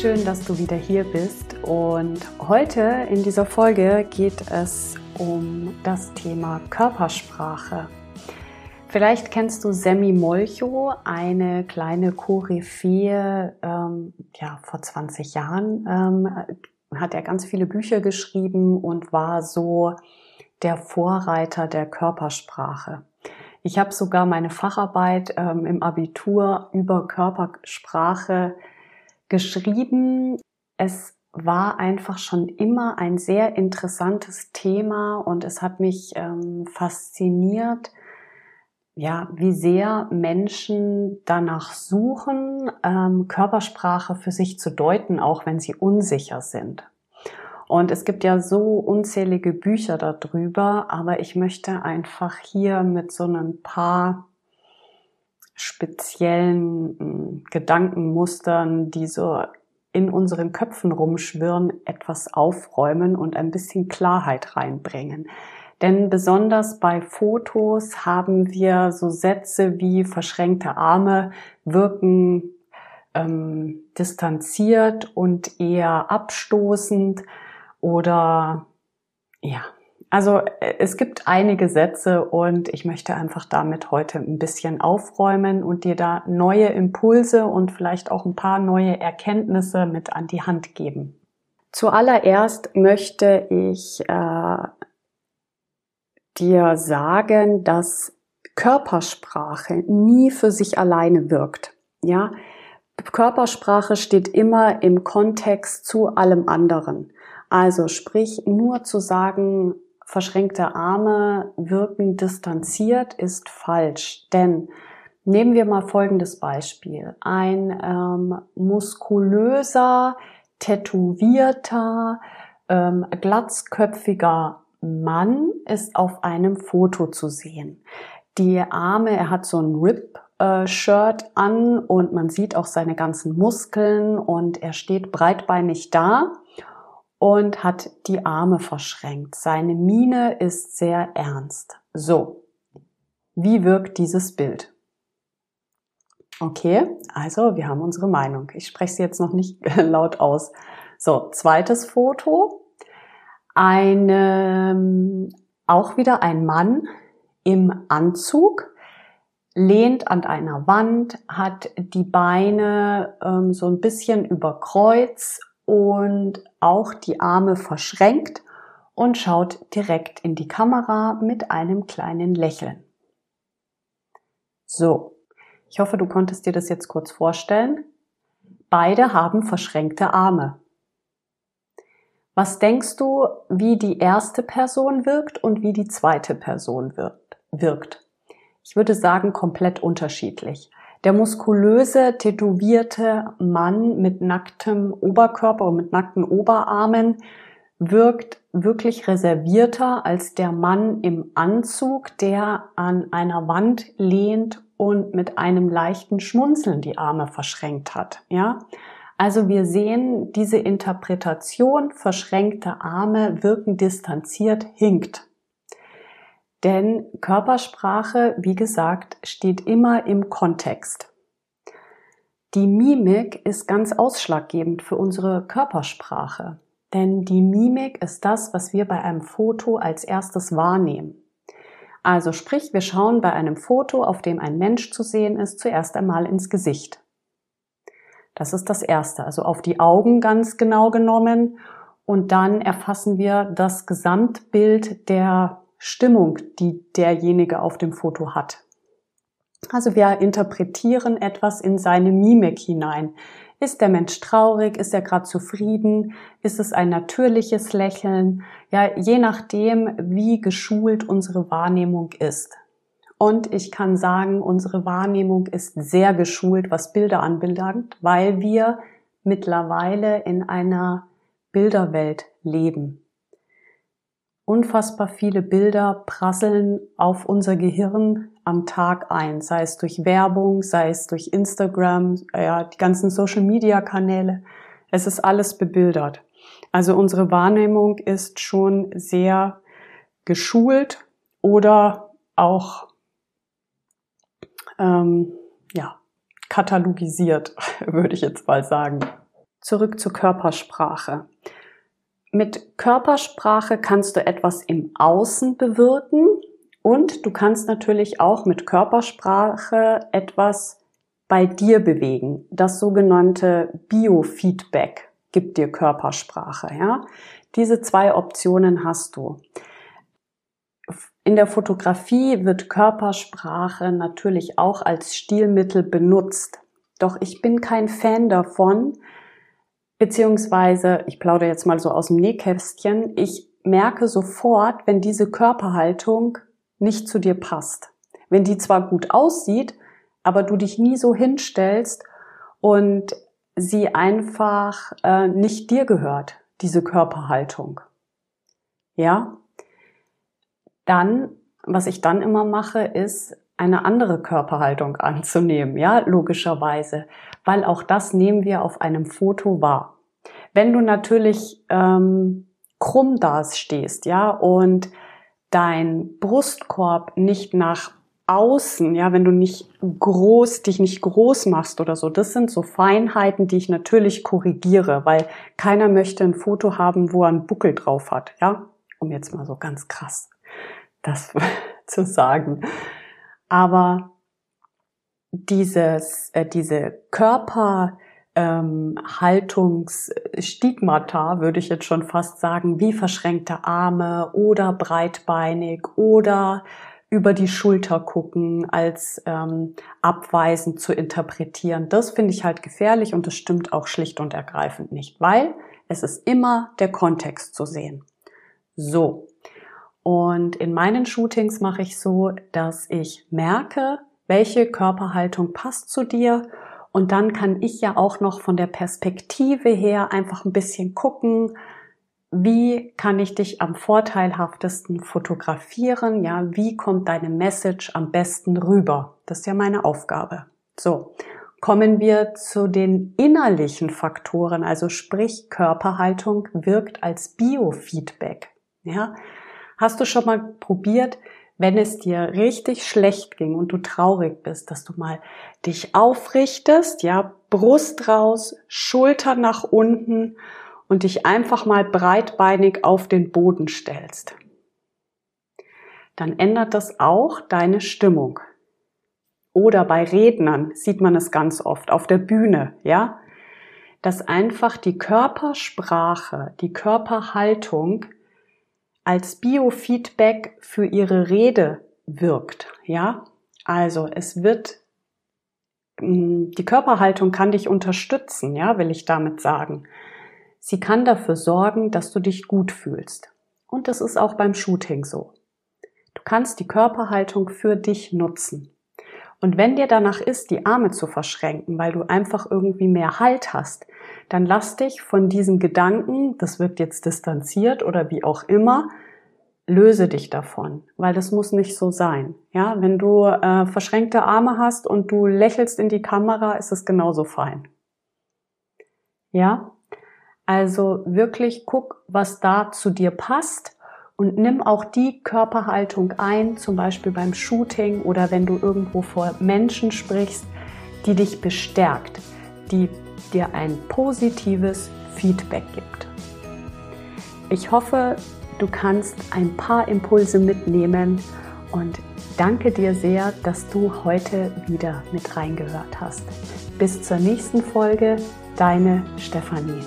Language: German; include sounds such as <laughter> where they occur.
Schön, dass du wieder hier bist. Und heute in dieser Folge geht es um das Thema Körpersprache. Vielleicht kennst du Semi Molcho, eine kleine Koryphäe, ähm, ja, vor 20 Jahren ähm, hat er ganz viele Bücher geschrieben und war so der Vorreiter der Körpersprache. Ich habe sogar meine Facharbeit ähm, im Abitur über Körpersprache geschrieben. Es war einfach schon immer ein sehr interessantes Thema und es hat mich ähm, fasziniert, ja, wie sehr Menschen danach suchen, ähm, Körpersprache für sich zu deuten, auch wenn sie unsicher sind. Und es gibt ja so unzählige Bücher darüber, aber ich möchte einfach hier mit so ein paar speziellen hm, Gedankenmustern, die so in unseren Köpfen rumschwirren, etwas aufräumen und ein bisschen Klarheit reinbringen. Denn besonders bei Fotos haben wir so Sätze wie verschränkte Arme wirken ähm, distanziert und eher abstoßend oder ja, also äh, es gibt einige Sätze und ich möchte einfach damit heute ein bisschen aufräumen und dir da neue Impulse und vielleicht auch ein paar neue Erkenntnisse mit an die Hand geben. Zuallererst möchte ich äh, dir sagen, dass Körpersprache nie für sich alleine wirkt. Ja, Körpersprache steht immer im Kontext zu allem anderen. Also sprich, nur zu sagen, verschränkte Arme wirken distanziert, ist falsch. Denn nehmen wir mal folgendes Beispiel. Ein ähm, muskulöser, tätowierter, ähm, glatzköpfiger Mann ist auf einem Foto zu sehen. Die Arme, er hat so ein Rip äh, Shirt an und man sieht auch seine ganzen Muskeln und er steht breitbeinig da und hat die Arme verschränkt. Seine Miene ist sehr ernst. So, wie wirkt dieses Bild? Okay, also wir haben unsere Meinung. Ich spreche sie jetzt noch nicht <laughs> laut aus. So, zweites Foto. Eine, auch wieder ein Mann im Anzug, lehnt an einer Wand, hat die Beine ähm, so ein bisschen über Kreuz und auch die Arme verschränkt und schaut direkt in die Kamera mit einem kleinen Lächeln. So, ich hoffe, du konntest dir das jetzt kurz vorstellen. Beide haben verschränkte Arme. Was denkst du, wie die erste Person wirkt und wie die zweite Person wirkt? Ich würde sagen, komplett unterschiedlich. Der muskulöse, tätowierte Mann mit nacktem Oberkörper und mit nackten Oberarmen wirkt wirklich reservierter als der Mann im Anzug, der an einer Wand lehnt und mit einem leichten Schmunzeln die Arme verschränkt hat. Ja? Also wir sehen, diese Interpretation verschränkte Arme wirken distanziert hinkt. Denn Körpersprache, wie gesagt, steht immer im Kontext. Die Mimik ist ganz ausschlaggebend für unsere Körpersprache. Denn die Mimik ist das, was wir bei einem Foto als erstes wahrnehmen. Also sprich, wir schauen bei einem Foto, auf dem ein Mensch zu sehen ist, zuerst einmal ins Gesicht. Das ist das Erste, also auf die Augen ganz genau genommen. Und dann erfassen wir das Gesamtbild der Stimmung, die derjenige auf dem Foto hat. Also wir interpretieren etwas in seine Mimik hinein. Ist der Mensch traurig? Ist er gerade zufrieden? Ist es ein natürliches Lächeln? Ja, je nachdem, wie geschult unsere Wahrnehmung ist. Und ich kann sagen, unsere Wahrnehmung ist sehr geschult, was Bilder anbelangt, weil wir mittlerweile in einer Bilderwelt leben. Unfassbar viele Bilder prasseln auf unser Gehirn am Tag ein, sei es durch Werbung, sei es durch Instagram, ja, die ganzen Social Media Kanäle. Es ist alles bebildert. Also unsere Wahrnehmung ist schon sehr geschult oder auch ähm, ja, katalogisiert, <laughs> würde ich jetzt mal sagen. Zurück zur Körpersprache. Mit Körpersprache kannst du etwas im Außen bewirken und du kannst natürlich auch mit Körpersprache etwas bei dir bewegen. Das sogenannte Biofeedback gibt dir Körpersprache, ja. Diese zwei Optionen hast du. In der Fotografie wird Körpersprache natürlich auch als Stilmittel benutzt. Doch ich bin kein Fan davon, beziehungsweise, ich plaudere jetzt mal so aus dem Nähkästchen, ich merke sofort, wenn diese Körperhaltung nicht zu dir passt. Wenn die zwar gut aussieht, aber du dich nie so hinstellst und sie einfach äh, nicht dir gehört, diese Körperhaltung. Ja, dann, was ich dann immer mache, ist eine andere Körperhaltung anzunehmen, ja, logischerweise, weil auch das nehmen wir auf einem Foto wahr. Wenn du natürlich ähm, krumm da stehst, ja, und dein Brustkorb nicht nach außen, ja, wenn du nicht groß, dich nicht groß machst oder so, das sind so Feinheiten, die ich natürlich korrigiere, weil keiner möchte ein Foto haben, wo er einen Buckel drauf hat, ja, um jetzt mal so ganz krass das <laughs> zu sagen. Aber dieses, äh, diese Körperhaltungsstigmata, ähm, würde ich jetzt schon fast sagen, wie verschränkte Arme oder breitbeinig oder über die Schulter gucken, als ähm, abweisend zu interpretieren. Das finde ich halt gefährlich und das stimmt auch schlicht und ergreifend nicht, weil es ist immer der Kontext zu sehen. So, und in meinen Shootings mache ich so, dass ich merke, welche Körperhaltung passt zu dir. Und dann kann ich ja auch noch von der Perspektive her einfach ein bisschen gucken, wie kann ich dich am vorteilhaftesten fotografieren? Ja, wie kommt deine Message am besten rüber? Das ist ja meine Aufgabe. So. Kommen wir zu den innerlichen Faktoren, also sprich Körperhaltung wirkt als Biofeedback. Ja, Hast du schon mal probiert, wenn es dir richtig schlecht ging und du traurig bist, dass du mal dich aufrichtest, ja, Brust raus, Schulter nach unten und dich einfach mal breitbeinig auf den Boden stellst? Dann ändert das auch deine Stimmung. Oder bei Rednern sieht man es ganz oft auf der Bühne, ja, dass einfach die Körpersprache, die Körperhaltung als Biofeedback für ihre Rede wirkt. Ja, also es wird mm, die Körperhaltung kann dich unterstützen, ja, will ich damit sagen. Sie kann dafür sorgen, dass du dich gut fühlst. Und das ist auch beim Shooting so. Du kannst die Körperhaltung für dich nutzen. Und wenn dir danach ist, die Arme zu verschränken, weil du einfach irgendwie mehr Halt hast, dann lass dich von diesem Gedanken, das wird jetzt distanziert oder wie auch immer, löse dich davon, weil das muss nicht so sein. Ja, wenn du äh, verschränkte Arme hast und du lächelst in die Kamera, ist es genauso fein. Ja, also wirklich guck, was da zu dir passt und nimm auch die Körperhaltung ein, zum Beispiel beim Shooting oder wenn du irgendwo vor Menschen sprichst, die dich bestärkt, die dir ein positives Feedback gibt. Ich hoffe, du kannst ein paar Impulse mitnehmen und danke dir sehr, dass du heute wieder mit reingehört hast. Bis zur nächsten Folge, deine Stefanie.